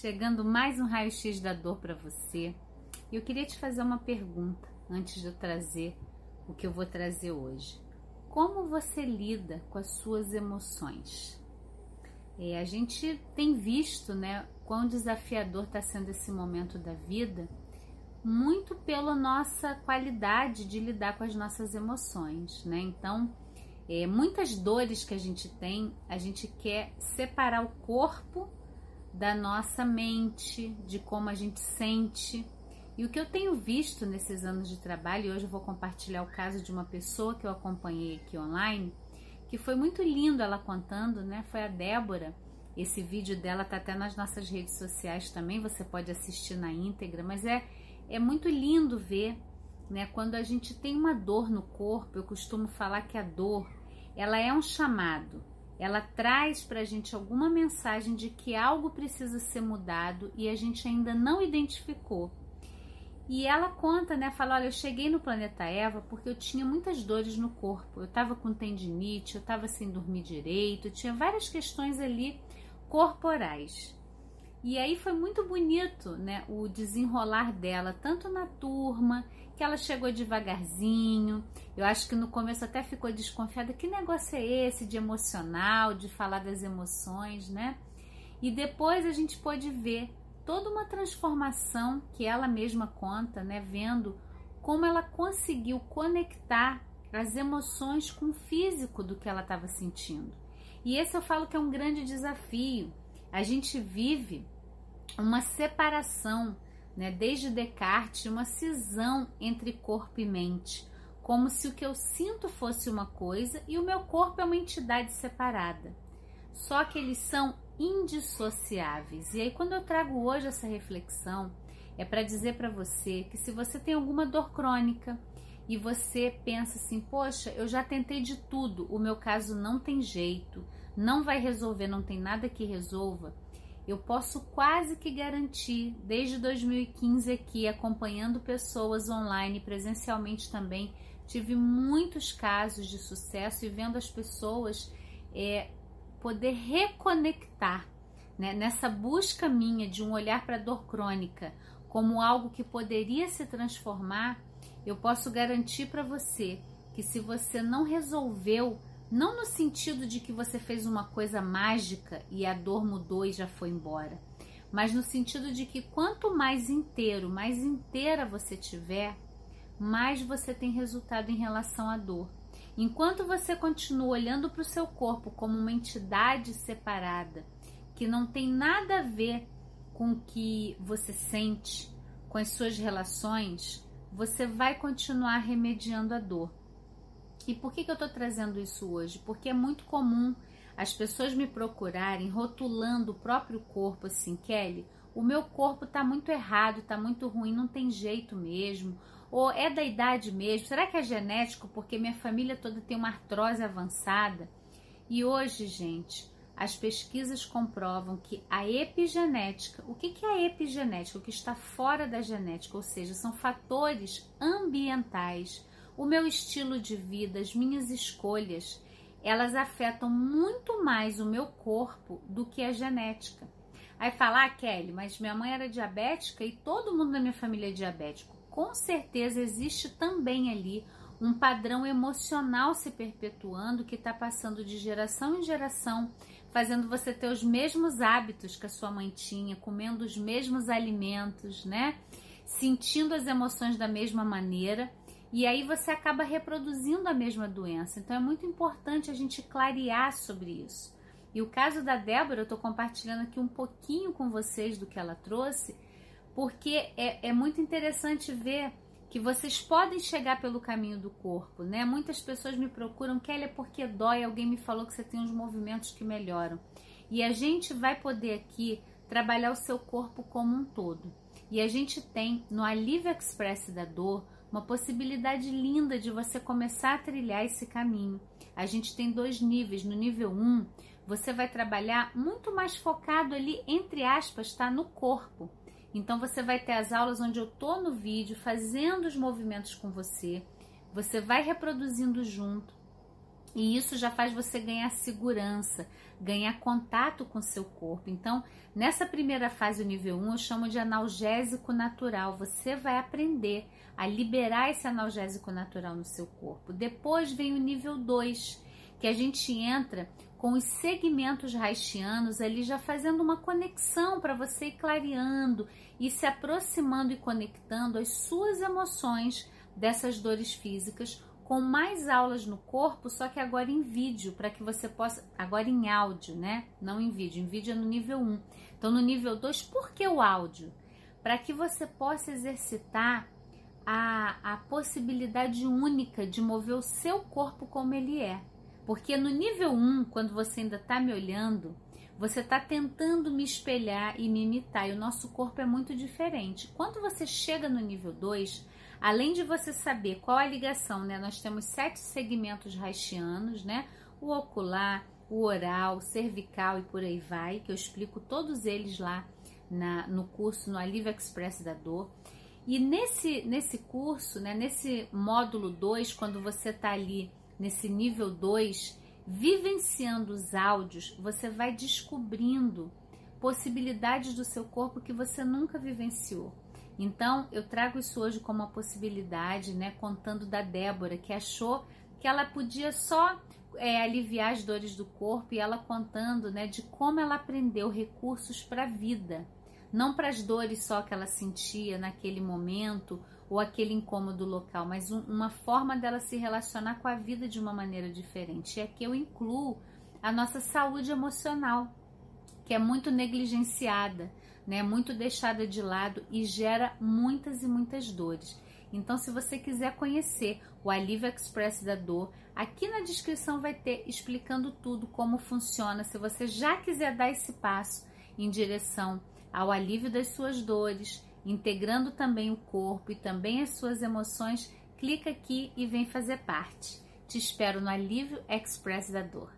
chegando mais um raio-x da dor para você. E eu queria te fazer uma pergunta antes de eu trazer o que eu vou trazer hoje. Como você lida com as suas emoções? É, a gente tem visto, né, quão desafiador está sendo esse momento da vida, muito pela nossa qualidade de lidar com as nossas emoções, né? Então, é, muitas dores que a gente tem, a gente quer separar o corpo da nossa mente, de como a gente sente. E o que eu tenho visto nesses anos de trabalho, e hoje eu vou compartilhar o caso de uma pessoa que eu acompanhei aqui online, que foi muito lindo ela contando, né? Foi a Débora. Esse vídeo dela tá até nas nossas redes sociais também, você pode assistir na íntegra, mas é é muito lindo ver, né, quando a gente tem uma dor no corpo, eu costumo falar que a dor, ela é um chamado ela traz para a gente alguma mensagem de que algo precisa ser mudado e a gente ainda não identificou. E ela conta, né? Fala: Olha, eu cheguei no planeta Eva porque eu tinha muitas dores no corpo. Eu estava com tendinite, eu estava sem dormir direito, tinha várias questões ali corporais. E aí foi muito bonito, né, o desenrolar dela, tanto na turma, que ela chegou devagarzinho. Eu acho que no começo até ficou desconfiada, que negócio é esse de emocional, de falar das emoções, né? E depois a gente pôde ver toda uma transformação que ela mesma conta, né, vendo como ela conseguiu conectar as emoções com o físico do que ela estava sentindo. E esse eu falo que é um grande desafio a gente vive uma separação, né, desde Descartes, uma cisão entre corpo e mente, como se o que eu sinto fosse uma coisa e o meu corpo é uma entidade separada. Só que eles são indissociáveis. E aí, quando eu trago hoje essa reflexão, é para dizer para você que se você tem alguma dor crônica e você pensa assim, poxa, eu já tentei de tudo, o meu caso não tem jeito, não vai resolver, não tem nada que resolva, eu posso quase que garantir, desde 2015 aqui, acompanhando pessoas online, presencialmente também, tive muitos casos de sucesso e vendo as pessoas é, poder reconectar né, nessa busca minha de um olhar para a dor crônica como algo que poderia se transformar, eu posso garantir para você que se você não resolveu não no sentido de que você fez uma coisa mágica e a dor mudou e já foi embora, mas no sentido de que quanto mais inteiro, mais inteira você tiver, mais você tem resultado em relação à dor. Enquanto você continua olhando para o seu corpo como uma entidade separada, que não tem nada a ver com o que você sente, com as suas relações, você vai continuar remediando a dor. E por que, que eu estou trazendo isso hoje? Porque é muito comum as pessoas me procurarem rotulando o próprio corpo assim, Kelly, o meu corpo está muito errado, está muito ruim, não tem jeito mesmo. Ou é da idade mesmo? Será que é genético? Porque minha família toda tem uma artrose avançada. E hoje, gente, as pesquisas comprovam que a epigenética, o que é a epigenética? O que está fora da genética, ou seja, são fatores ambientais o meu estilo de vida, as minhas escolhas, elas afetam muito mais o meu corpo do que a genética. Aí falar, ah, Kelly, mas minha mãe era diabética e todo mundo da minha família é diabético. Com certeza existe também ali um padrão emocional se perpetuando que está passando de geração em geração, fazendo você ter os mesmos hábitos que a sua mãe tinha, comendo os mesmos alimentos, né? Sentindo as emoções da mesma maneira e aí você acaba reproduzindo a mesma doença. Então é muito importante a gente clarear sobre isso. E o caso da Débora, eu estou compartilhando aqui um pouquinho com vocês do que ela trouxe, porque é, é muito interessante ver que vocês podem chegar pelo caminho do corpo, né? Muitas pessoas me procuram, Kelly, é porque dói, alguém me falou que você tem uns movimentos que melhoram. E a gente vai poder aqui trabalhar o seu corpo como um todo. E a gente tem no Alívio Express da Dor uma possibilidade linda de você começar a trilhar esse caminho. A gente tem dois níveis. No nível 1, um, você vai trabalhar muito mais focado ali, entre aspas, tá no corpo. Então você vai ter as aulas onde eu tô no vídeo fazendo os movimentos com você. Você vai reproduzindo junto. E isso já faz você ganhar segurança, ganhar contato com seu corpo. Então, nessa primeira fase, o nível 1, eu chamo de analgésico natural. Você vai aprender a liberar esse analgésico natural no seu corpo. Depois vem o nível 2, que a gente entra com os segmentos haitianos ali já fazendo uma conexão para você ir clareando e se aproximando e conectando as suas emoções dessas dores físicas com mais aulas no corpo, só que agora em vídeo, para que você possa. Agora em áudio, né? Não em vídeo. Em vídeo é no nível 1. Então, no nível 2, por que o áudio? Para que você possa exercitar a, a possibilidade única de mover o seu corpo como ele é. Porque no nível 1, quando você ainda está me olhando, você está tentando me espelhar e me imitar, e o nosso corpo é muito diferente. Quando você chega no nível 2, Além de você saber qual a ligação, né? Nós temos sete segmentos haitianos, né? O ocular, o oral, cervical e por aí vai, que eu explico todos eles lá na, no curso no Alívio Express da Dor. E nesse, nesse curso, né, nesse módulo 2, quando você está ali nesse nível 2, vivenciando os áudios, você vai descobrindo possibilidades do seu corpo que você nunca vivenciou. Então, eu trago isso hoje como uma possibilidade, né? Contando da Débora, que achou que ela podia só é, aliviar as dores do corpo e ela contando, né, de como ela aprendeu recursos para a vida, não para as dores só que ela sentia naquele momento ou aquele incômodo local, mas um, uma forma dela se relacionar com a vida de uma maneira diferente. E aqui eu incluo a nossa saúde emocional, que é muito negligenciada né, muito deixada de lado e gera muitas e muitas dores. Então, se você quiser conhecer o Alívio Express da Dor, aqui na descrição vai ter explicando tudo como funciona. Se você já quiser dar esse passo em direção ao alívio das suas dores, integrando também o corpo e também as suas emoções, clica aqui e vem fazer parte. Te espero no Alívio Express da Dor.